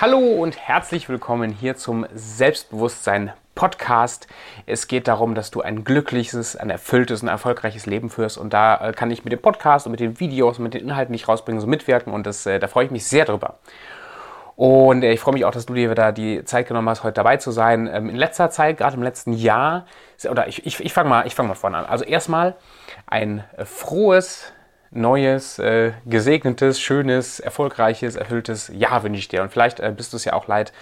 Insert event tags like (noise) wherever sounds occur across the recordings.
Hallo und herzlich willkommen hier zum Selbstbewusstsein Podcast. Es geht darum, dass du ein glückliches, ein erfülltes und erfolgreiches Leben führst. Und da äh, kann ich mit dem Podcast und mit den Videos und mit den Inhalten, die ich rausbringe, so mitwirken. Und das, äh, da freue ich mich sehr drüber. Und äh, ich freue mich auch, dass du dir wieder die Zeit genommen hast, heute dabei zu sein. Ähm, in letzter Zeit, gerade im letzten Jahr, oder ich, ich, ich fange mal, fang mal vorne an. Also erstmal ein frohes, neues, äh, gesegnetes, schönes, erfolgreiches, erfülltes Jahr wünsche ich dir. Und vielleicht äh, bist du es ja auch leid,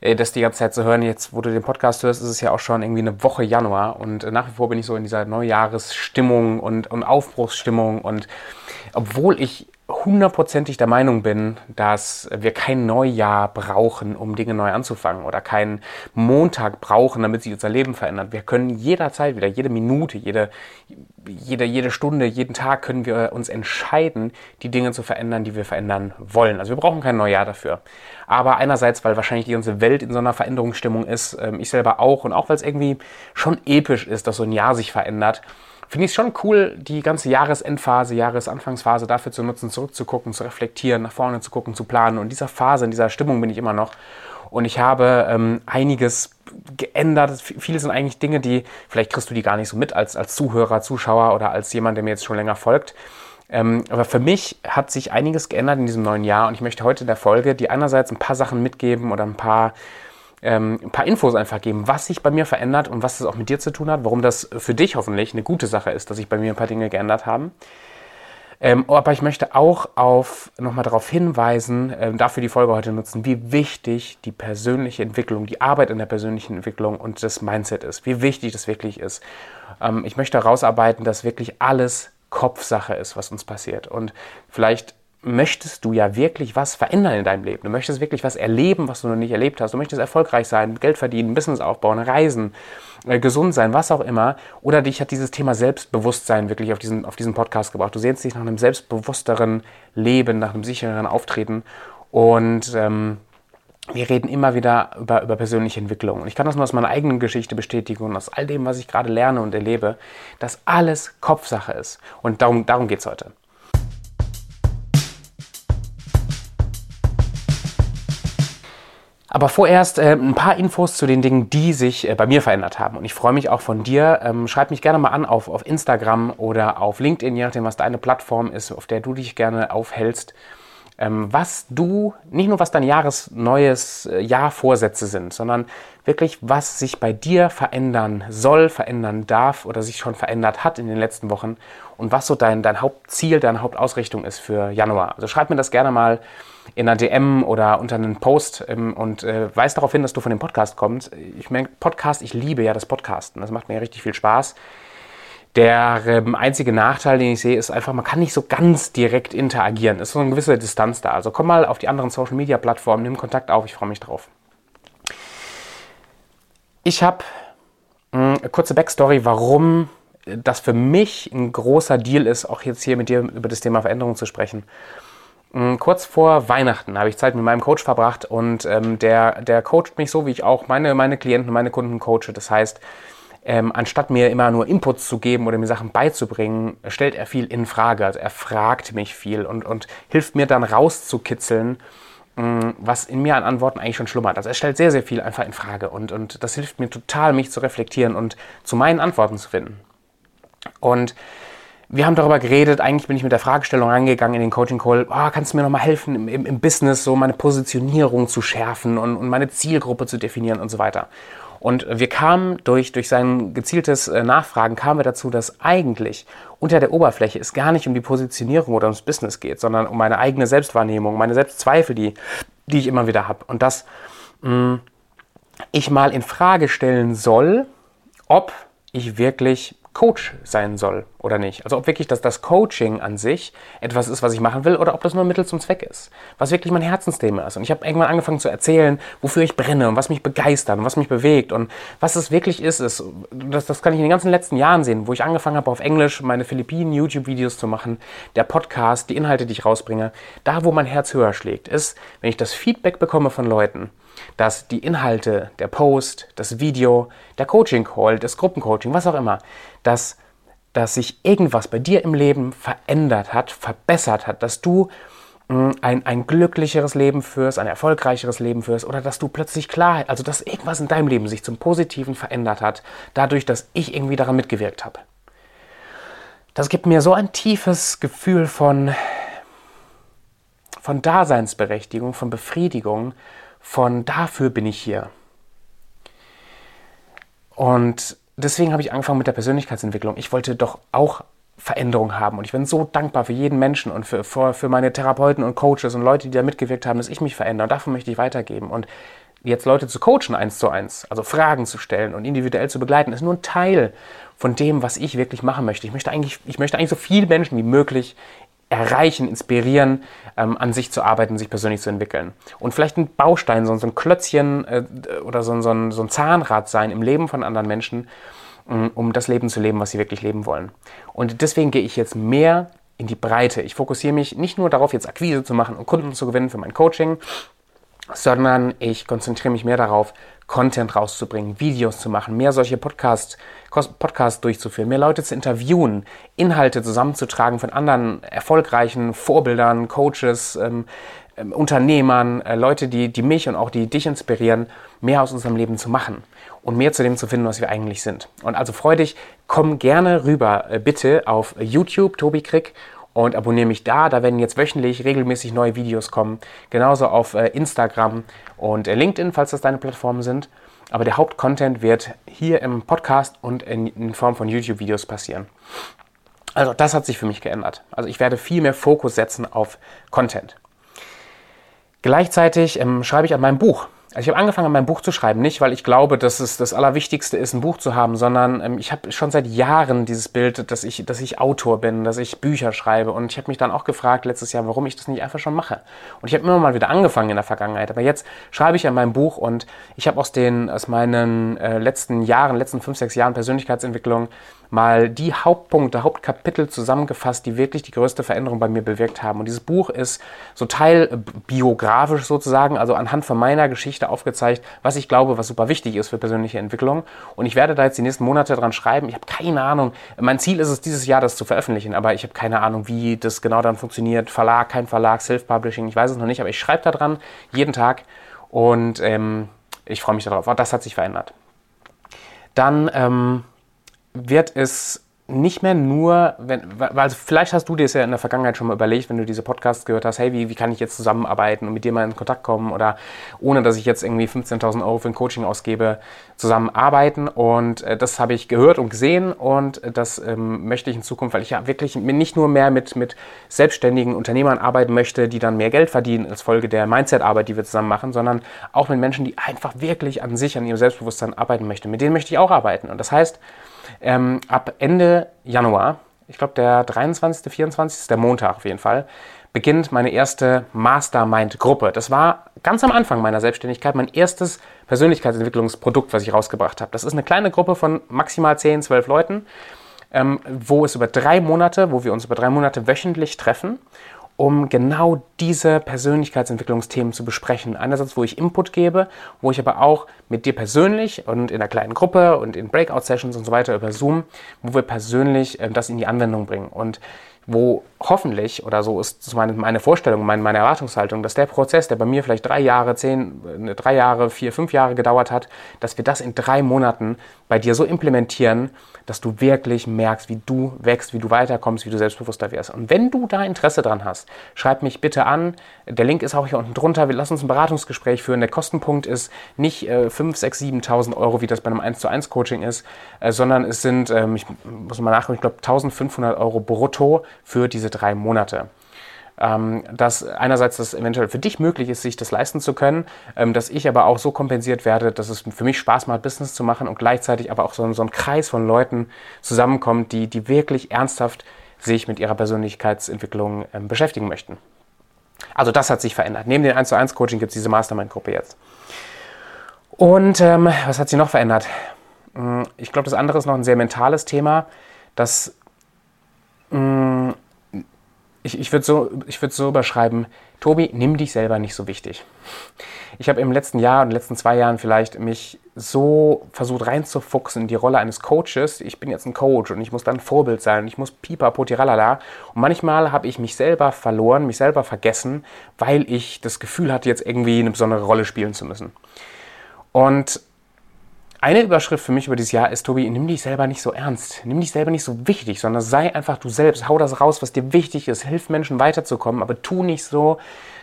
äh, das die ganze Zeit zu hören. Jetzt, wo du den Podcast hörst, ist es ja auch schon irgendwie eine Woche Januar und äh, nach wie vor bin ich so in dieser Neujahresstimmung und, und Aufbruchsstimmung und obwohl ich hundertprozentig der Meinung bin, dass wir kein Neujahr brauchen, um Dinge neu anzufangen oder keinen Montag brauchen, damit sich unser Leben verändert. Wir können jederzeit wieder, jede Minute, jede, jede, jede Stunde, jeden Tag können wir uns entscheiden, die Dinge zu verändern, die wir verändern wollen. Also wir brauchen kein Neujahr dafür. Aber einerseits, weil wahrscheinlich die ganze Welt in so einer Veränderungsstimmung ist, ähm, ich selber auch und auch weil es irgendwie schon episch ist, dass so ein Jahr sich verändert, finde ich es schon cool, die ganze Jahresendphase, Jahresanfangsphase dafür zu nutzen, zurückzugucken, zu reflektieren, nach vorne zu gucken, zu planen. Und in dieser Phase, in dieser Stimmung bin ich immer noch. Und ich habe ähm, einiges geändert. Viele sind eigentlich Dinge, die, vielleicht kriegst du die gar nicht so mit als, als Zuhörer, Zuschauer oder als jemand, der mir jetzt schon länger folgt. Ähm, aber für mich hat sich einiges geändert in diesem neuen Jahr und ich möchte heute in der Folge die einerseits ein paar Sachen mitgeben oder ein paar ähm, ein paar Infos einfach geben, was sich bei mir verändert und was das auch mit dir zu tun hat, warum das für dich hoffentlich eine gute Sache ist, dass sich bei mir ein paar Dinge geändert haben. Ähm, aber ich möchte auch nochmal darauf hinweisen, äh, dafür die Folge heute nutzen, wie wichtig die persönliche Entwicklung, die Arbeit in der persönlichen Entwicklung und das Mindset ist, wie wichtig das wirklich ist. Ähm, ich möchte herausarbeiten, dass wirklich alles Kopfsache ist, was uns passiert. Und vielleicht möchtest du ja wirklich was verändern in deinem Leben. Du möchtest wirklich was erleben, was du noch nicht erlebt hast. Du möchtest erfolgreich sein, Geld verdienen, Business aufbauen, reisen, äh, gesund sein, was auch immer. Oder dich hat dieses Thema Selbstbewusstsein wirklich auf diesen, auf diesen Podcast gebracht. Du sehnst dich nach einem selbstbewussteren Leben, nach einem sichereren Auftreten. Und ähm, wir reden immer wieder über, über persönliche Entwicklung. Und ich kann das nur aus meiner eigenen Geschichte bestätigen und aus all dem, was ich gerade lerne und erlebe, dass alles Kopfsache ist. Und darum, darum geht es heute. Aber vorerst äh, ein paar Infos zu den Dingen, die sich äh, bei mir verändert haben. Und ich freue mich auch von dir. Ähm, schreib mich gerne mal an auf, auf Instagram oder auf LinkedIn, je nachdem, was deine Plattform ist, auf der du dich gerne aufhältst. Ähm, was du, nicht nur was dein Jahres neues äh, Jahr Vorsätze sind, sondern wirklich, was sich bei dir verändern soll, verändern darf oder sich schon verändert hat in den letzten Wochen und was so dein, dein Hauptziel, deine Hauptausrichtung ist für Januar. Also schreib mir das gerne mal in einer DM oder unter einen Post ähm, und äh, weist darauf hin, dass du von dem Podcast kommst. Ich meine, Podcast, ich liebe ja das Podcasten. Das macht mir richtig viel Spaß. Der ähm, einzige Nachteil, den ich sehe, ist einfach, man kann nicht so ganz direkt interagieren. Es ist so eine gewisse Distanz da. Also komm mal auf die anderen Social Media Plattformen, nimm Kontakt auf, ich freue mich drauf. Ich habe hm, eine kurze Backstory, warum das für mich ein großer Deal ist, auch jetzt hier mit dir über das Thema Veränderung zu sprechen. Mm, kurz vor Weihnachten habe ich Zeit mit meinem Coach verbracht und ähm, der, der coacht mich so, wie ich auch meine, meine Klienten, meine Kunden coache. Das heißt, ähm, anstatt mir immer nur Inputs zu geben oder mir Sachen beizubringen, stellt er viel in Frage. Also er fragt mich viel und, und hilft mir dann rauszukitzeln, mm, was in mir an Antworten eigentlich schon schlummert. Also er stellt sehr, sehr viel einfach in Frage und, und das hilft mir total, mich zu reflektieren und zu meinen Antworten zu finden. Und wir haben darüber geredet, eigentlich bin ich mit der Fragestellung reingegangen in den Coaching Call, oh, kannst du mir nochmal helfen im, im, im, Business, so meine Positionierung zu schärfen und, und, meine Zielgruppe zu definieren und so weiter. Und wir kamen durch, durch sein gezieltes äh, Nachfragen, kamen wir dazu, dass eigentlich unter der Oberfläche es gar nicht um die Positionierung oder ums Business geht, sondern um meine eigene Selbstwahrnehmung, meine Selbstzweifel, die, die ich immer wieder habe. Und dass mh, mm, ich mal in Frage stellen soll, ob ich wirklich Coach sein soll oder nicht. Also ob wirklich das, das Coaching an sich etwas ist, was ich machen will oder ob das nur Mittel zum Zweck ist. Was wirklich mein Herzensthema ist. Und ich habe irgendwann angefangen zu erzählen, wofür ich brenne und was mich begeistert und was mich bewegt und was es wirklich ist. ist das, das kann ich in den ganzen letzten Jahren sehen, wo ich angefangen habe, auf Englisch meine Philippinen-YouTube-Videos zu machen, der Podcast, die Inhalte, die ich rausbringe. Da, wo mein Herz höher schlägt, ist, wenn ich das Feedback bekomme von Leuten, dass die Inhalte, der Post, das Video, der Coaching-Call, das Gruppencoaching, was auch immer, dass, dass sich irgendwas bei dir im Leben verändert hat, verbessert hat, dass du ein, ein glücklicheres Leben führst, ein erfolgreicheres Leben führst oder dass du plötzlich Klarheit, also dass irgendwas in deinem Leben sich zum Positiven verändert hat, dadurch, dass ich irgendwie daran mitgewirkt habe. Das gibt mir so ein tiefes Gefühl von, von Daseinsberechtigung, von Befriedigung, von dafür bin ich hier. Und deswegen habe ich angefangen mit der Persönlichkeitsentwicklung. Ich wollte doch auch Veränderung haben. Und ich bin so dankbar für jeden Menschen und für, für, für meine Therapeuten und Coaches und Leute, die da mitgewirkt haben, dass ich mich verändere. Und davon möchte ich weitergeben. Und jetzt Leute zu coachen eins zu eins, also Fragen zu stellen und individuell zu begleiten, ist nur ein Teil von dem, was ich wirklich machen möchte. Ich möchte eigentlich, ich möchte eigentlich so viele Menschen wie möglich erreichen, inspirieren, ähm, an sich zu arbeiten, sich persönlich zu entwickeln. Und vielleicht ein Baustein, so, so ein Klötzchen äh, oder so, so, ein, so ein Zahnrad sein im Leben von anderen Menschen, ähm, um das Leben zu leben, was sie wirklich leben wollen. Und deswegen gehe ich jetzt mehr in die Breite. Ich fokussiere mich nicht nur darauf, jetzt Akquise zu machen und Kunden zu gewinnen für mein Coaching, sondern ich konzentriere mich mehr darauf, Content rauszubringen, Videos zu machen, mehr solche Podcasts, Podcasts durchzuführen, mehr Leute zu interviewen, Inhalte zusammenzutragen von anderen erfolgreichen Vorbildern, Coaches, ähm, ähm, Unternehmern, äh, Leute, die, die mich und auch die dich inspirieren, mehr aus unserem Leben zu machen und mehr zu dem zu finden, was wir eigentlich sind. Und also freu dich, komm gerne rüber, äh, bitte auf YouTube, Tobi Krick, und abonniere mich da. Da werden jetzt wöchentlich regelmäßig neue Videos kommen. Genauso auf äh, Instagram und äh, LinkedIn, falls das deine Plattformen sind. Aber der Hauptcontent wird hier im Podcast und in, in Form von YouTube-Videos passieren. Also das hat sich für mich geändert. Also ich werde viel mehr Fokus setzen auf Content. Gleichzeitig ähm, schreibe ich an meinem Buch. Also ich habe angefangen, mein Buch zu schreiben, nicht weil ich glaube, dass es das Allerwichtigste ist, ein Buch zu haben, sondern ähm, ich habe schon seit Jahren dieses Bild, dass ich, dass ich Autor bin, dass ich Bücher schreibe. Und ich habe mich dann auch gefragt letztes Jahr, warum ich das nicht einfach schon mache. Und ich habe immer mal wieder angefangen in der Vergangenheit. Aber jetzt schreibe ich an meinem Buch und ich habe aus den, aus meinen äh, letzten Jahren, letzten fünf, sechs Jahren Persönlichkeitsentwicklung mal die Hauptpunkte, Hauptkapitel zusammengefasst, die wirklich die größte Veränderung bei mir bewirkt haben. Und dieses Buch ist so teilbiografisch sozusagen, also anhand von meiner Geschichte aufgezeigt, was ich glaube, was super wichtig ist für persönliche Entwicklung. Und ich werde da jetzt die nächsten Monate dran schreiben. Ich habe keine Ahnung. Mein Ziel ist es, dieses Jahr das zu veröffentlichen, aber ich habe keine Ahnung, wie das genau dann funktioniert. Verlag, kein Verlag, Self-Publishing, ich weiß es noch nicht, aber ich schreibe da dran jeden Tag und ähm, ich freue mich darauf. Auch das hat sich verändert. Dann ähm, wird es nicht mehr nur, wenn, also vielleicht hast du dir es ja in der Vergangenheit schon mal überlegt, wenn du diese Podcasts gehört hast, hey, wie, wie kann ich jetzt zusammenarbeiten und mit dir mal in Kontakt kommen oder ohne, dass ich jetzt irgendwie 15.000 Euro für ein Coaching ausgebe, zusammenarbeiten und äh, das habe ich gehört und gesehen und das ähm, möchte ich in Zukunft, weil ich ja wirklich nicht nur mehr mit, mit selbstständigen Unternehmern arbeiten möchte, die dann mehr Geld verdienen als Folge der Mindset-Arbeit, die wir zusammen machen, sondern auch mit Menschen, die einfach wirklich an sich, an ihrem Selbstbewusstsein arbeiten möchten. Mit denen möchte ich auch arbeiten und das heißt, ähm, ab Ende Januar, ich glaube der 23., 24., der Montag auf jeden Fall, beginnt meine erste Mastermind-Gruppe. Das war ganz am Anfang meiner Selbstständigkeit mein erstes Persönlichkeitsentwicklungsprodukt, was ich rausgebracht habe. Das ist eine kleine Gruppe von maximal 10, 12 Leuten, ähm, wo es über drei Monate, wo wir uns über drei Monate wöchentlich treffen um genau diese Persönlichkeitsentwicklungsthemen zu besprechen. Einerseits, wo ich Input gebe, wo ich aber auch mit dir persönlich und in einer kleinen Gruppe und in Breakout-Sessions und so weiter über Zoom, wo wir persönlich äh, das in die Anwendung bringen. Und wo hoffentlich, oder so ist meine, meine Vorstellung, meine, meine Erwartungshaltung, dass der Prozess, der bei mir vielleicht drei Jahre, zehn, äh, drei Jahre, vier, fünf Jahre gedauert hat, dass wir das in drei Monaten bei dir so implementieren, dass du wirklich merkst, wie du wächst, wie du weiterkommst, wie du selbstbewusster wirst. Und wenn du da Interesse dran hast, schreib mich bitte an. Der Link ist auch hier unten drunter. Wir lassen uns ein Beratungsgespräch führen. Der Kostenpunkt ist nicht äh, 5, 6, 7.000 Euro, wie das bei einem 1 zu 1 Coaching ist, äh, sondern es sind, ähm, ich muss mal nachgucken, ich glaube 1.500 Euro brutto für diese drei Monate ähm, dass einerseits das eventuell für dich möglich ist, sich das leisten zu können, ähm, dass ich aber auch so kompensiert werde, dass es für mich Spaß macht, Business zu machen und gleichzeitig aber auch so, so ein Kreis von Leuten zusammenkommt, die, die wirklich ernsthaft sich mit ihrer Persönlichkeitsentwicklung ähm, beschäftigen möchten. Also das hat sich verändert. Neben dem 1 zu 1 Coaching gibt es diese Mastermind-Gruppe jetzt. Und ähm, was hat sich noch verändert? Hm, ich glaube, das andere ist noch ein sehr mentales Thema, das mh, hm, ich, ich würde so, würd so überschreiben, Tobi, nimm dich selber nicht so wichtig. Ich habe im letzten Jahr und letzten zwei Jahren vielleicht mich so versucht reinzufuchsen in die Rolle eines Coaches. Ich bin jetzt ein Coach und ich muss dann Vorbild sein und ich muss pipa potiralala. Und manchmal habe ich mich selber verloren, mich selber vergessen, weil ich das Gefühl hatte, jetzt irgendwie eine besondere Rolle spielen zu müssen. Und eine Überschrift für mich über dieses Jahr ist, Tobi, nimm dich selber nicht so ernst. Nimm dich selber nicht so wichtig, sondern sei einfach du selbst. Hau das raus, was dir wichtig ist. Hilf Menschen weiterzukommen, aber tu nicht so.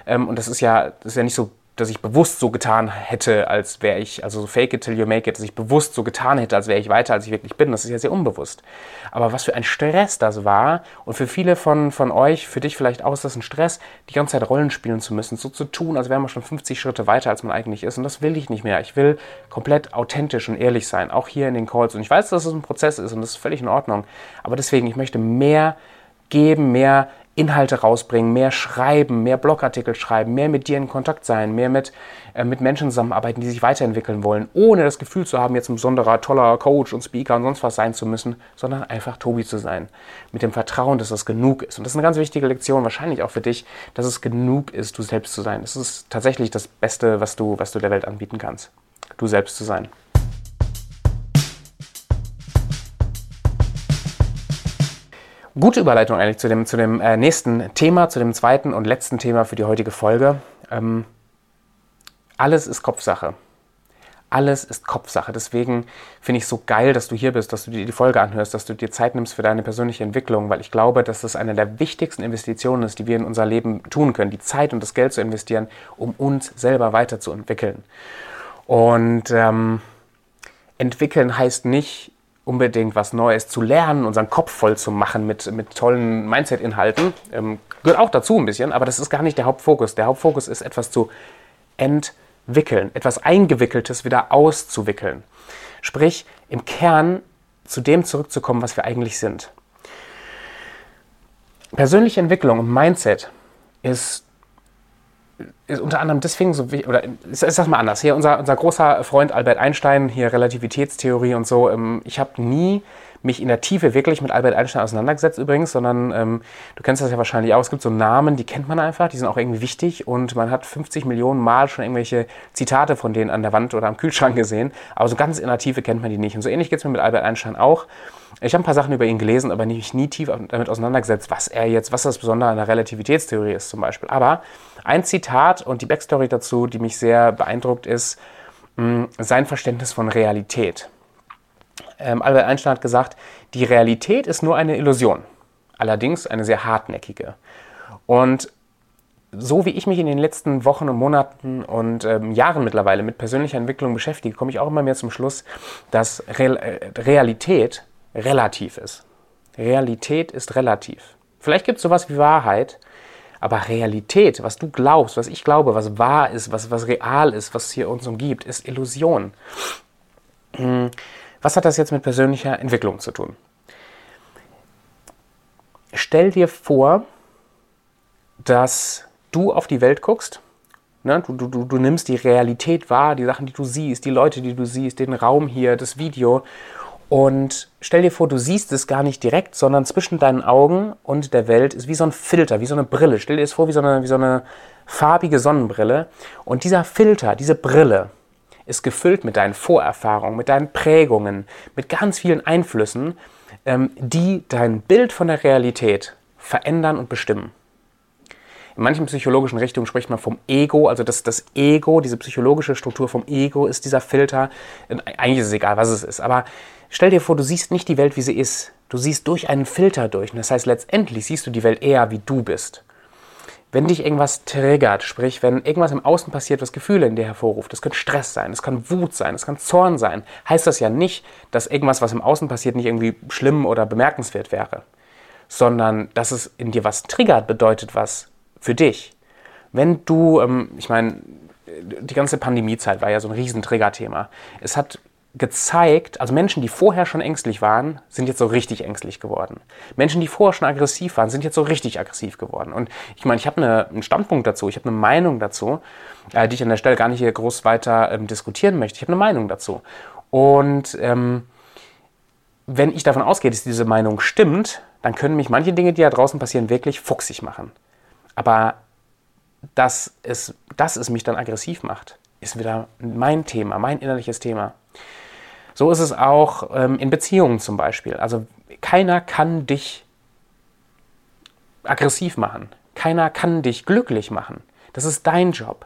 Ähm, und das ist ja, das ist ja nicht so dass ich bewusst so getan hätte, als wäre ich, also so fake it till you make it, dass ich bewusst so getan hätte, als wäre ich weiter, als ich wirklich bin. Das ist ja sehr unbewusst. Aber was für ein Stress das war und für viele von, von euch, für dich vielleicht auch, ist das ein Stress, die ganze Zeit Rollen spielen zu müssen, so zu tun, als wäre man schon 50 Schritte weiter, als man eigentlich ist. Und das will ich nicht mehr. Ich will komplett authentisch und ehrlich sein, auch hier in den Calls. Und ich weiß, dass es ein Prozess ist und das ist völlig in Ordnung. Aber deswegen, ich möchte mehr geben, mehr Inhalte rausbringen, mehr schreiben, mehr Blogartikel schreiben, mehr mit dir in Kontakt sein, mehr mit, äh, mit Menschen zusammenarbeiten, die sich weiterentwickeln wollen, ohne das Gefühl zu haben, jetzt ein besonderer, toller Coach und Speaker und sonst was sein zu müssen, sondern einfach Tobi zu sein. Mit dem Vertrauen, dass das genug ist. Und das ist eine ganz wichtige Lektion, wahrscheinlich auch für dich, dass es genug ist, du selbst zu sein. Das ist tatsächlich das Beste, was du, was du der Welt anbieten kannst. Du selbst zu sein. Gute Überleitung eigentlich zu dem, zu dem äh, nächsten Thema, zu dem zweiten und letzten Thema für die heutige Folge. Ähm, alles ist Kopfsache. Alles ist Kopfsache. Deswegen finde ich es so geil, dass du hier bist, dass du dir die Folge anhörst, dass du dir Zeit nimmst für deine persönliche Entwicklung, weil ich glaube, dass das eine der wichtigsten Investitionen ist, die wir in unser Leben tun können, die Zeit und das Geld zu investieren, um uns selber weiterzuentwickeln. Und ähm, entwickeln heißt nicht, unbedingt was Neues zu lernen, unseren Kopf voll zu machen mit, mit tollen Mindset-Inhalten. Ähm, gehört auch dazu ein bisschen, aber das ist gar nicht der Hauptfokus. Der Hauptfokus ist etwas zu entwickeln, etwas Eingewickeltes wieder auszuwickeln. Sprich, im Kern zu dem zurückzukommen, was wir eigentlich sind. Persönliche Entwicklung und Mindset ist ist unter anderem deswegen so wichtig, oder ich sag mal anders, hier unser, unser großer Freund Albert Einstein, hier Relativitätstheorie und so, ähm, ich habe nie mich in der Tiefe wirklich mit Albert Einstein auseinandergesetzt übrigens, sondern ähm, du kennst das ja wahrscheinlich auch, es gibt so Namen, die kennt man einfach, die sind auch irgendwie wichtig und man hat 50 Millionen Mal schon irgendwelche Zitate von denen an der Wand oder am Kühlschrank gesehen, aber so ganz in der Tiefe kennt man die nicht. Und so ähnlich geht es mir mit Albert Einstein auch. Ich habe ein paar Sachen über ihn gelesen, aber mich nie tief damit auseinandergesetzt, was er jetzt, was das Besondere an der Relativitätstheorie ist zum Beispiel. Aber ein Zitat und die Backstory dazu, die mich sehr beeindruckt, ist mh, mm, sein Verständnis von Realität. Ähm, Albert Einstein hat gesagt, die Realität ist nur eine Illusion, allerdings eine sehr hartnäckige. Und so wie ich mich in den letzten Wochen und Monaten und ähm, Jahren mittlerweile mit persönlicher Entwicklung beschäftige, komme ich auch immer mehr zum Schluss, dass Re äh, Realität relativ ist. Realität ist relativ. Vielleicht gibt es sowas wie Wahrheit, aber Realität, was du glaubst, was ich glaube, was wahr ist, was, was real ist, was hier uns umgibt, ist Illusion. Hm, was hat das jetzt mit persönlicher Entwicklung zu tun? Stell dir vor, dass du auf die Welt guckst. Ne? Du, du, du nimmst die Realität wahr, die Sachen, die du siehst, die Leute, die du siehst, den Raum hier, das Video und stell dir vor, du siehst es gar nicht direkt, sondern zwischen deinen Augen und der Welt ist wie so ein Filter, wie so eine Brille. Stell dir das vor, wie so eine, wie so eine farbige Sonnenbrille. Und dieser Filter, diese Brille, ist gefüllt mit deinen Vorerfahrungen, mit deinen Prägungen, mit ganz vielen Einflüssen, ähm, die dein Bild von der Realität verändern und bestimmen. In manchen psychologischen Richtungen spricht man vom Ego, also das, das Ego, diese psychologische Struktur vom Ego ist dieser Filter. Eigentlich ist es egal, was es ist, aber Stell dir vor, du siehst nicht die Welt, wie sie ist. Du siehst durch einen Filter durch. Und das heißt, letztendlich siehst du die Welt eher, wie du bist. Wenn dich irgendwas triggert, sprich, wenn irgendwas im Außen passiert, was Gefühle in dir hervorruft, das kann Stress sein, das kann Wut sein, das kann Zorn sein, heißt das ja nicht, dass irgendwas, was im Außen passiert, nicht irgendwie schlimm oder bemerkenswert wäre, sondern dass es in dir was triggert, bedeutet was für dich. Wenn du, ähm, ich meine, die ganze Pandemiezeit war ja so ein Riesentriggerthema. Es hat gezeigt, also Menschen, die vorher schon ängstlich waren, sind jetzt so richtig ängstlich geworden. Menschen, die vorher schon aggressiv waren, sind jetzt so richtig aggressiv geworden. Und ich meine, ich habe eine, einen Standpunkt dazu, ich habe eine Meinung dazu, äh, die ich an der Stelle gar nicht hier groß weiter ähm, diskutieren möchte. Ich habe eine Meinung dazu. Und ähm, wenn ich davon ausgehe, dass diese Meinung stimmt, dann können mich manche Dinge, die da draußen passieren, wirklich fuchsig machen. Aber dass es, dass es mich dann aggressiv macht, ist wieder mein Thema, mein innerliches Thema. So ist es auch ähm, in Beziehungen zum Beispiel. Also keiner kann dich aggressiv machen. Keiner kann dich glücklich machen. Das ist dein Job.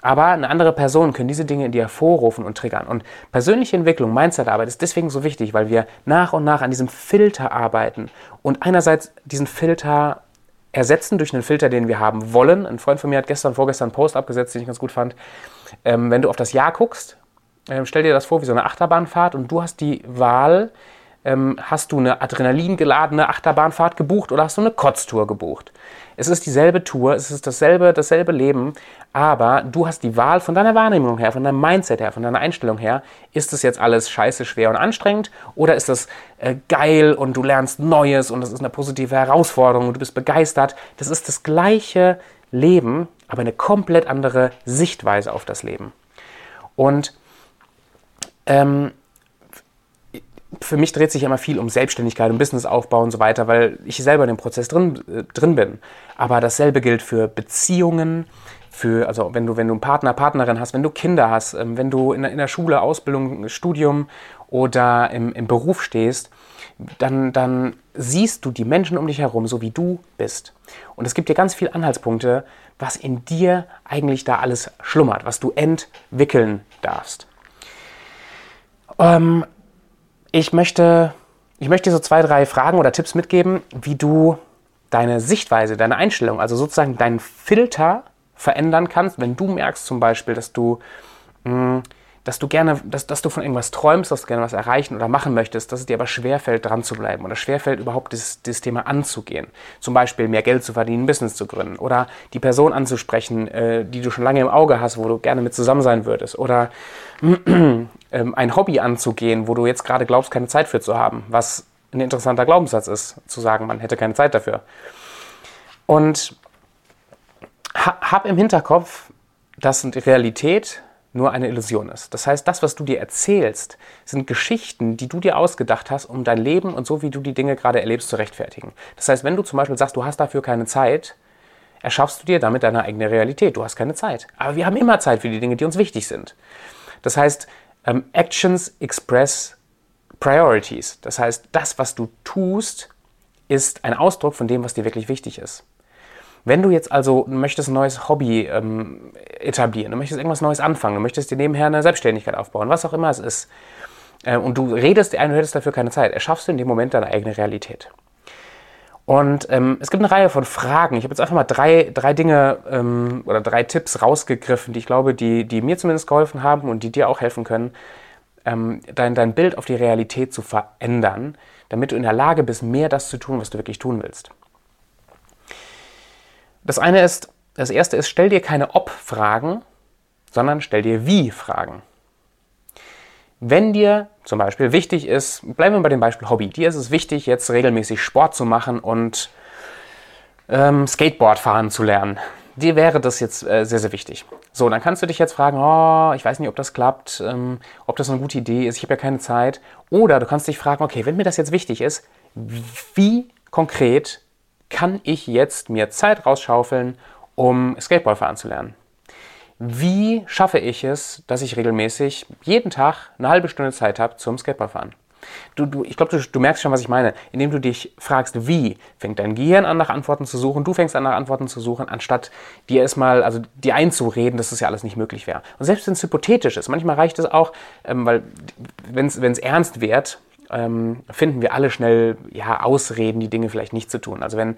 Aber eine andere Person können diese Dinge in dir hervorrufen und triggern. Und persönliche Entwicklung, Mindsetarbeit ist deswegen so wichtig, weil wir nach und nach an diesem Filter arbeiten und einerseits diesen Filter ersetzen durch einen Filter, den wir haben wollen. Ein Freund von mir hat gestern, vorgestern einen Post abgesetzt, den ich ganz gut fand. Ähm, wenn du auf das Jahr guckst, äh, stell dir das vor wie so eine Achterbahnfahrt und du hast die Wahl, ähm, hast du eine adrenalingeladene Achterbahnfahrt gebucht oder hast du eine Kotztour gebucht? Es ist dieselbe Tour, es ist dasselbe, dasselbe Leben, aber du hast die Wahl von deiner Wahrnehmung her, von deinem Mindset her, von deiner Einstellung her. Ist das jetzt alles scheiße, schwer und anstrengend oder ist das äh, geil und du lernst Neues und das ist eine positive Herausforderung und du bist begeistert? Das ist das gleiche Leben, aber eine komplett andere Sichtweise auf das Leben. Und ähm, für mich dreht sich immer viel um Selbstständigkeit, um Businessaufbau und so weiter, weil ich selber in dem Prozess drin, äh, drin bin. Aber dasselbe gilt für Beziehungen, für, also wenn du, wenn du einen Partner, Partnerin hast, wenn du Kinder hast, ähm, wenn du in, in der Schule, Ausbildung, Studium oder im, im Beruf stehst, dann, dann siehst du die Menschen um dich herum, so wie du bist. Und es gibt dir ganz viele Anhaltspunkte, was in dir eigentlich da alles schlummert, was du entwickeln darfst. Ähm, ich möchte, ich möchte dir so zwei, drei Fragen oder Tipps mitgeben, wie du deine Sichtweise, deine Einstellung, also sozusagen deinen Filter verändern kannst, wenn du merkst zum Beispiel, dass du, mh, mm, dass du gerne, dass, dass du von irgendwas träumst, dass du gerne was erreichen oder machen möchtest, dass es dir aber schwerfällt, dran zu bleiben oder schwerfällt, überhaupt dieses Thema anzugehen. Zum Beispiel mehr Geld zu verdienen, ein Business zu gründen oder die Person anzusprechen, äh, die du schon lange im Auge hast, wo du gerne mit zusammen sein würdest oder äh, ein Hobby anzugehen, wo du jetzt gerade glaubst, keine Zeit für zu haben, was ein interessanter Glaubenssatz ist, zu sagen, man hätte keine Zeit dafür. Und hab im Hinterkopf, dass die Realität nur eine Illusion ist. Das heißt, das, was du dir erzählst, sind Geschichten, die du dir ausgedacht hast, um dein Leben und so, wie du die Dinge gerade erlebst, zu rechtfertigen. Das heißt, wenn du zum Beispiel sagst, du hast dafür keine Zeit, erschaffst du dir damit deine eigene Realität. Du hast keine Zeit. Aber wir haben immer Zeit für die Dinge, die uns wichtig sind. Das heißt, ähm, Actions express Priorities. Das heißt, das, was du tust, ist ein Ausdruck von dem, was dir wirklich wichtig ist. Wenn du jetzt also möchtest ein neues Hobby ähm, etablieren, du möchtest irgendwas Neues anfangen, du möchtest dir nebenher eine Selbstständigkeit aufbauen, was auch immer es ist, äh, und du redest dir ein, du hättest dafür keine Zeit, erschaffst du in dem Moment deine eigene Realität. Und ähm, es gibt eine Reihe von Fragen. Ich habe jetzt einfach mal drei, drei Dinge ähm, oder drei Tipps rausgegriffen, die ich glaube, die, die mir zumindest geholfen haben und die dir auch helfen können, ähm, dein, dein Bild auf die Realität zu verändern, damit du in der Lage bist, mehr das zu tun, was du wirklich tun willst. Das eine ist, das erste ist, stell dir keine Ob-Fragen, sondern stell dir Wie-Fragen. Wenn dir zum Beispiel wichtig ist, bleiben wir bei dem Beispiel Hobby, dir ist es wichtig, jetzt regelmäßig Sport zu machen und ähm, Skateboard fahren zu lernen. Dir wäre das jetzt äh, sehr, sehr wichtig. So, dann kannst du dich jetzt fragen, oh, ich weiß nicht, ob das klappt, ähm, ob das eine gute Idee ist, ich habe ja keine Zeit. Oder du kannst dich fragen, okay, wenn mir das jetzt wichtig ist, wie konkret kann ich jetzt mir Zeit rausschaufeln, um Skateboard fahren zu lernen? Wie schaffe ich es, dass ich regelmäßig jeden Tag eine halbe Stunde Zeit habe zum Skateboardfahren? Du, du, ich glaube, du, du, merkst schon, was ich meine. Indem du dich fragst, wie, fängt dein Gehirn an, nach Antworten zu suchen, du fängst an, nach Antworten zu suchen, anstatt dir erstmal, also dir einzureden, dass das ja alles nicht möglich wäre. Und selbst wenn es hypothetisch ist, manchmal reicht es auch, ähm, weil wenn es ernst wird, ähm, finden wir alle schnell ja, Ausreden, die Dinge vielleicht nicht zu tun. Also wenn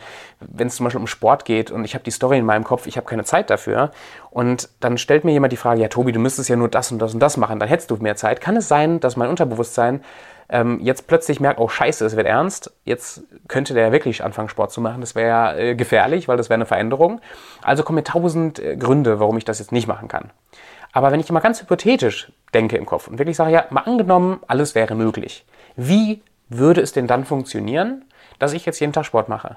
es zum Beispiel um Sport geht und ich habe die Story in meinem Kopf, ich habe keine Zeit dafür und dann stellt mir jemand die Frage, ja Tobi, du müsstest ja nur das und das und das machen, dann hättest du mehr Zeit. Kann es sein, dass mein Unterbewusstsein ähm, jetzt plötzlich merkt, oh scheiße, es wird ernst, jetzt könnte der ja wirklich anfangen, Sport zu machen. Das wäre ja äh, gefährlich, weil das wäre eine Veränderung. Also kommen mir tausend äh, Gründe, warum ich das jetzt nicht machen kann. Aber wenn ich mal ganz hypothetisch denke im Kopf und wirklich sage, ja, mal angenommen, alles wäre möglich. Wie würde es denn dann funktionieren, dass ich jetzt jeden Tag Sport mache?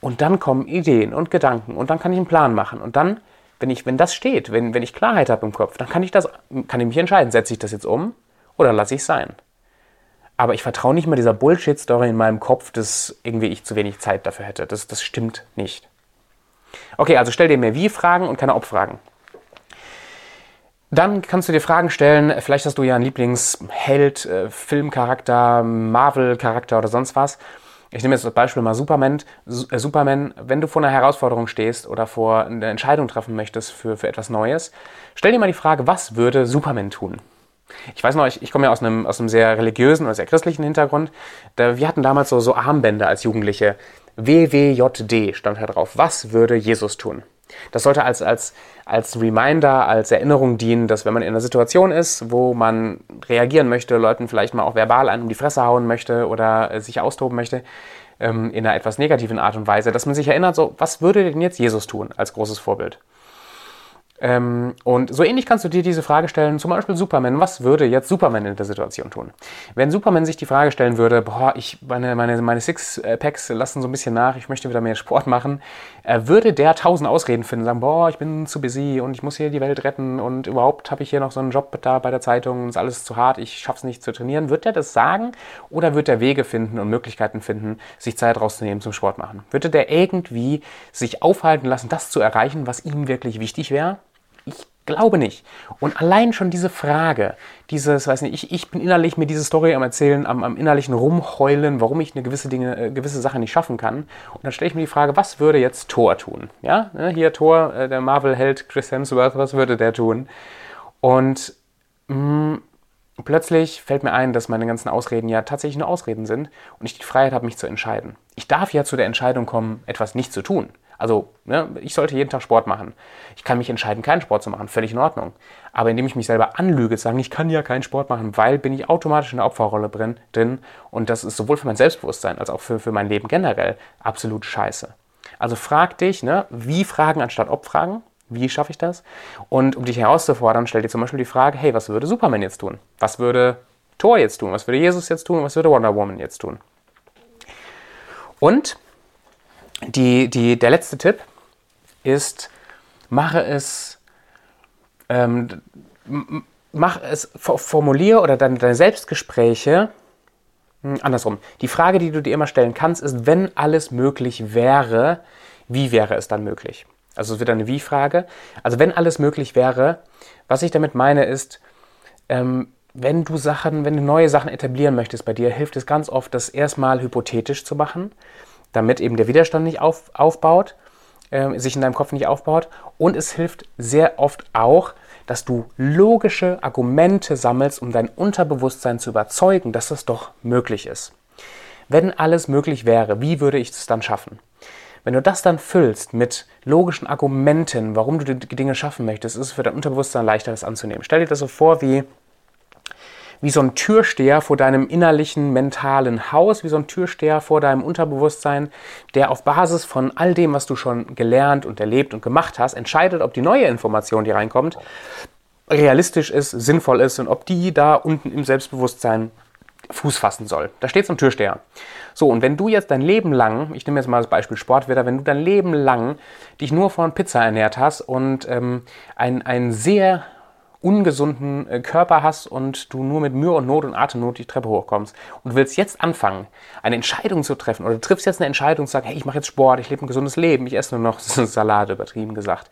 Und dann kommen Ideen und Gedanken und dann kann ich einen Plan machen. Und dann, wenn, ich, wenn das steht, wenn, wenn ich Klarheit habe im Kopf, dann kann ich, das, kann ich mich entscheiden, setze ich das jetzt um oder lasse ich es sein. aber ich vertraue nicht mehr dieser Bullshit-Story in meinem Kopf, dass irgendwie ich zu wenig Zeit dafür hätte. Das, das stimmt nicht. Okay, also stell dir mehr Wie-Fragen und keine Ob-Fragen. Dann kannst du dir Fragen stellen, vielleicht hast du ja einen Lieblingsheld, äh, Filmcharakter, Marvel-Charakter oder sonst was. Ich nehme jetzt das Beispiel mal Superman. Äh, Superman, wenn du vor einer Herausforderung stehst oder vor einer Entscheidung treffen möchtest für, für etwas Neues, stell dir mal die Frage, was würde Superman tun? Ich weiß noch, ich, ich komme ja aus einem, aus einem sehr religiösen oder sehr christlichen Hintergrund. Da, wir hatten damals so, so Armbänder als Jugendliche. WWJD stand da drauf. Was würde Jesus tun? Das sollte als, als, als Reminder, als Erinnerung dienen, dass wenn man in einer Situation ist, wo man reagieren möchte, Leuten vielleicht mal auch verbal einen um die Fresse hauen möchte oder äh, sich austoben möchte, ähm, in einer etwas negativen Art und Weise, dass man sich erinnert, so, was würde denn jetzt Jesus tun als großes Vorbild? Ähm, und so ähnlich kannst du dir diese Frage stellen, zum Beispiel Superman. Was würde jetzt Superman in der Situation tun? Wenn Superman sich die Frage stellen würde, boah, ich, meine, meine, meine Sixpacks lassen so ein bisschen nach, ich möchte wieder mehr Sport machen, äh, würde der tausend Ausreden finden, sagen, boah, ich bin zu busy und ich muss hier die Welt retten und überhaupt habe ich hier noch so einen Job da bei der Zeitung, ist alles zu hart, ich schaff's nicht zu trainieren. Wird er das sagen oder wird er Wege finden und Möglichkeiten finden, sich Zeit rauszunehmen zum Sport machen? Würde der irgendwie sich aufhalten lassen, das zu erreichen, was ihm wirklich wichtig wäre? Ich glaube nicht. Und allein schon diese Frage, dieses, weiß nicht, ich, ich bin innerlich mir diese Story am Erzählen, am, am innerlichen Rumheulen, warum ich eine gewisse Dinge, äh, gewisse Sache nicht schaffen kann. Und dann stelle ich mir die Frage, was würde jetzt Thor tun? Ja, ne, hier Thor, äh, der Marvel-Held Chris Hemsworth, was würde der tun? Und mh, mm, plötzlich fällt mir ein, dass meine ganzen Ausreden ja tatsächlich nur Ausreden sind und ich die Freiheit habe, mich zu entscheiden. Ich darf ja zu der Entscheidung kommen, etwas nicht zu tun. Also, ne, ich sollte jeden Tag Sport machen. Ich kann mich entscheiden, keinen Sport zu machen, völlig in Ordnung. Aber indem ich mich selber anlüge, sagen, ich kann ja keinen Sport machen, weil bin ich automatisch in der Opferrolle drin, und das ist sowohl für mein Selbstbewusstsein als auch für, für mein Leben generell absolut scheiße. Also frag dich, ne, wie Fragen anstatt Ob-Fragen. Wie schaffe ich das? Und um dich herauszufordern, stell dir zum Beispiel die Frage, hey, was würde Superman jetzt tun? Was würde Thor jetzt tun? Was würde Jesus jetzt tun? Was würde Wonder Woman jetzt tun? Und die, die, der letzte Tipp ist, mache es, ähm, mach es, formuliere oder deine, deine Selbstgespräche hm, andersrum. Die Frage, die du dir immer stellen kannst, ist, wenn alles möglich wäre, wie wäre es dann möglich? Also es wird eine Wie-Frage. Also wenn alles möglich wäre, was ich damit meine ist, ähm, wenn du Sachen, wenn du neue Sachen etablieren möchtest bei dir, hilft es ganz oft, das erstmal hypothetisch zu machen damit eben der Widerstand nicht auf, aufbaut, äh, sich in deinem Kopf nicht aufbaut. Und es hilft sehr oft auch, dass du logische Argumente sammelst, um dein Unterbewusstsein zu überzeugen, dass das doch möglich ist. Wenn alles möglich wäre, wie würde ich es dann schaffen? Wenn du das dann füllst mit logischen Argumenten, warum du die Dinge schaffen möchtest, ist es für dein Unterbewusstsein leichter, das anzunehmen. Stell dir das so vor wie wie so ein Türsteher vor deinem innerlichen mentalen Haus, wie so ein Türsteher vor deinem Unterbewusstsein, der auf Basis von all dem, was du schon gelernt und erlebt und gemacht hast, entscheidet, ob die neue Information, die reinkommt, realistisch ist, sinnvoll ist und ob die da unten im Selbstbewusstsein Fuß fassen soll. Da steht so ein Türsteher. So, und wenn du jetzt dein Leben lang, ich nehme jetzt mal das Beispiel Sportwetter, wenn du dein Leben lang dich nur von Pizza ernährt hast und ähm, ein, ein sehr ungesunden äh, Körper hast und du nur mit Mühe und Not und Atemnot die Treppe hochkommst und willst jetzt anfangen, eine Entscheidung zu treffen oder triffst jetzt eine Entscheidung und sagst, hey, ich mache jetzt Sport, ich lebe ein gesundes Leben, ich esse nur noch (laughs) Salate, übertrieben gesagt,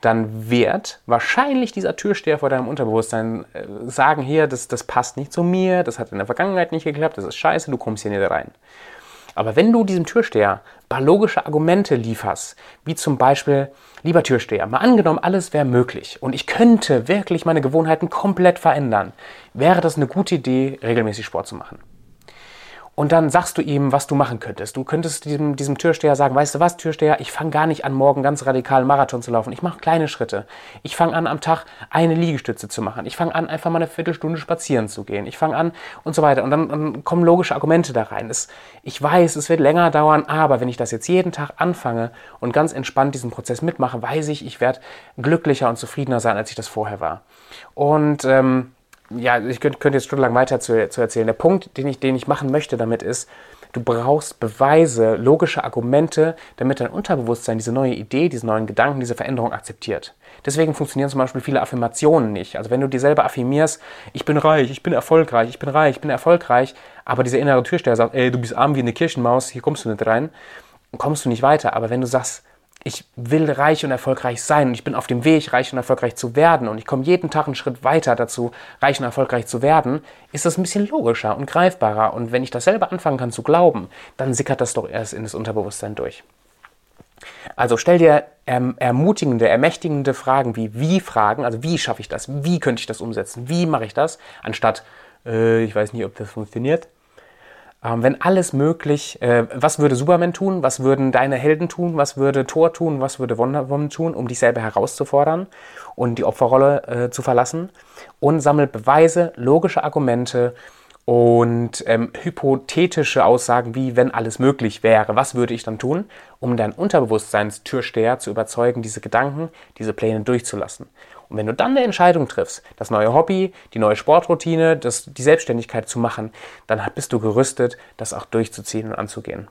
dann wird wahrscheinlich dieser Türsteher vor deinem Unterbewusstsein äh, sagen, hier, das, das passt nicht zu mir, das hat in der Vergangenheit nicht geklappt, das ist scheiße, du kommst hier nicht rein. Aber wenn du diesem Türsteher paar logische Argumente lieferst, wie zum Beispiel, lieber Türsteher, mal angenommen, alles wäre möglich und ich könnte wirklich meine Gewohnheiten komplett verändern, wäre das eine gute Idee, regelmäßig Sport zu machen. Und dann sagst du ihm, was du machen könntest. Du könntest diesem, diesem Türsteher sagen, weißt du was, Türsteher, ich fange gar nicht an, morgen ganz radikal einen Marathon zu laufen. Ich mache kleine Schritte. Ich fange an, am Tag eine Liegestütze zu machen. Ich fange an, einfach mal eine Viertelstunde spazieren zu gehen. Ich fange an und so weiter. Und dann, dann kommen logische Argumente da rein. Es, ich weiß, es wird länger dauern, aber wenn ich das jetzt jeden Tag anfange und ganz entspannt diesen Prozess mitmache, weiß ich, ich werde glücklicher und zufriedener sein, als ich das vorher war. Und ähm, ja, ich könnte, könnte jetzt stundenlang weiter zu, zu erzählen. Der Punkt, den ich, den ich machen möchte damit ist, du brauchst Beweise, logische Argumente, damit dein Unterbewusstsein diese neue Idee, diesen neuen Gedanken, diese Veränderung akzeptiert. Deswegen funktionieren zum Beispiel viele Affirmationen nicht. Also wenn du dir selber affirmierst, ich bin reich, ich bin erfolgreich, ich bin reich, ich bin erfolgreich, aber dieser innere Türsteher sagt, ey, du bist arm wie eine Kirchenmaus, hier kommst du nicht rein, kommst du nicht weiter. Aber wenn du sagst, ich will reich und erfolgreich sein und ich bin auf dem Weg, reich und erfolgreich zu werden und ich komme jeden Tag einen Schritt weiter dazu, reich und erfolgreich zu werden, ist das ein bisschen logischer und greifbarer. Und wenn ich das selber anfangen kann zu glauben, dann sickert das doch erst in das Unterbewusstsein durch. Also stell dir erm-, ermutigende, ermächtigende Fragen wie wie Fragen, also wie schaffe ich das, wie könnte ich das umsetzen, wie mache ich das, anstatt äh, ich weiß nicht, ob das funktioniert, ähm, wenn alles möglich, äh, was würde Superman tun, was würden deine Helden tun, was würde Thor tun, was würde Wonder Woman tun, um dich selber herauszufordern und die Opferrolle äh, zu verlassen? Und sammelt Beweise, logische Argumente und ähm, hypothetische Aussagen wie, wenn alles möglich wäre, was würde ich dann tun, um dein Unterbewusstseinstürsteher zu überzeugen, diese Gedanken, diese Pläne durchzulassen. Und wenn du dann eine Entscheidung triffst, das neue Hobby, die neue Sportroutine, das, die Selbstständigkeit zu machen, dann bist du gerüstet, das auch durchzuziehen und anzugehen.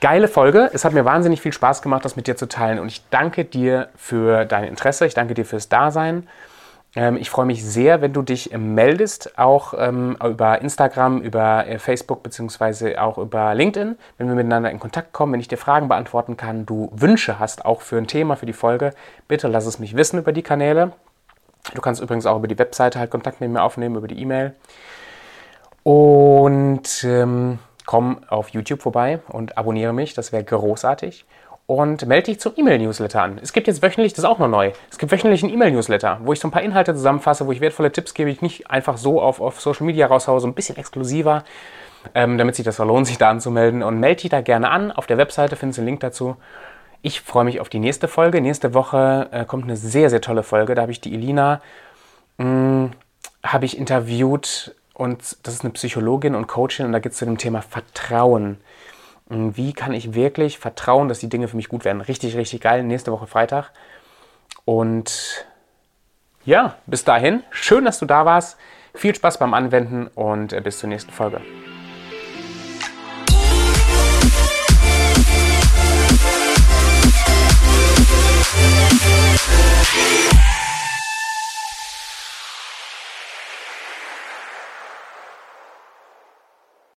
Geile Folge. Es hat mir wahnsinnig viel Spaß gemacht, das mit dir zu teilen. Und ich danke dir für dein Interesse. Ich danke dir fürs Dasein. Ähm, ich freue mich sehr, wenn du dich ähm, meldest, auch ähm, über Instagram, über äh, Facebook bzw. auch über LinkedIn, wenn wir miteinander in Kontakt kommen, wenn ich dir Fragen beantworten kann, du Wünsche hast, auch für ein Thema, für die Folge, bitte lass es mich wissen über die Kanäle. Du kannst übrigens auch über die Webseite halt Kontakt mit mir aufnehmen, über die E-Mail. Und ähm, komm auf YouTube vorbei und abonniere mich, das wäre großartig und melde dich zum E-Mail-Newsletter an. Es gibt jetzt wöchentlich, das ist auch noch neu, es gibt wöchentlich einen E-Mail-Newsletter, wo ich so ein paar Inhalte zusammenfasse, wo ich wertvolle Tipps gebe, ich nicht einfach so auf, auf Social Media raushaue, so ein bisschen exklusiver, ähm, damit sich das lohnt, sich da anzumelden. Und melde dich da gerne an. Auf der Webseite findest du einen Link dazu. Ich freue mich auf die nächste Folge. Nächste Woche äh, kommt eine sehr, sehr tolle Folge. Da habe ich die Elina, hm, habe ich interviewt und das ist eine Psychologin und Coachin und da geht es zu dem Thema Vertrauen. Ähm, wie kann ich wirklich vertrauen, dass die Dinge für mich gut werden. Richtig, richtig geil. Nächste Woche Freitag. Und ja, bis dahin. Schön, dass du da warst. Viel Spaß beim Anwenden und äh, bis zur nächsten Folge. Yeah.